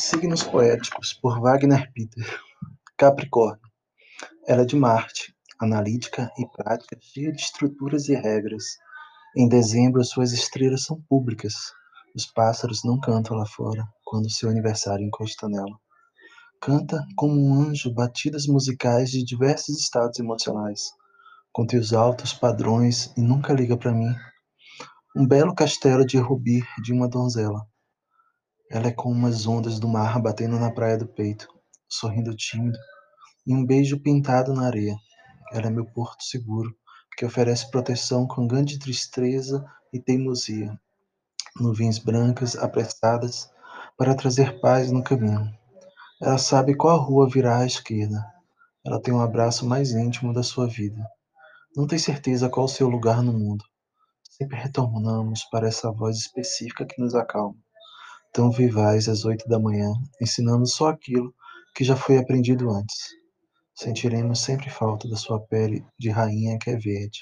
Signos poéticos por Wagner Peter. Capricórnio. Ela é de Marte, analítica e prática, cheia de estruturas e regras. Em dezembro, suas estrelas são públicas. Os pássaros não cantam lá fora quando seu aniversário encosta nela. Canta como um anjo batidas musicais de diversos estados emocionais, com teus altos padrões e nunca liga para mim. Um belo castelo de rubi de uma donzela ela é como as ondas do mar batendo na praia do peito, sorrindo tímido, e um beijo pintado na areia. Ela é meu porto seguro, que oferece proteção com grande tristeza e teimosia. Nuvens brancas apressadas para trazer paz no caminho. Ela sabe qual rua virá à esquerda. Ela tem um abraço mais íntimo da sua vida. Não tem certeza qual o seu lugar no mundo. Sempre retornamos para essa voz específica que nos acalma tão vivaz às oito da manhã, ensinando só aquilo que já foi aprendido antes. Sentiremos sempre falta da sua pele de rainha que é verde.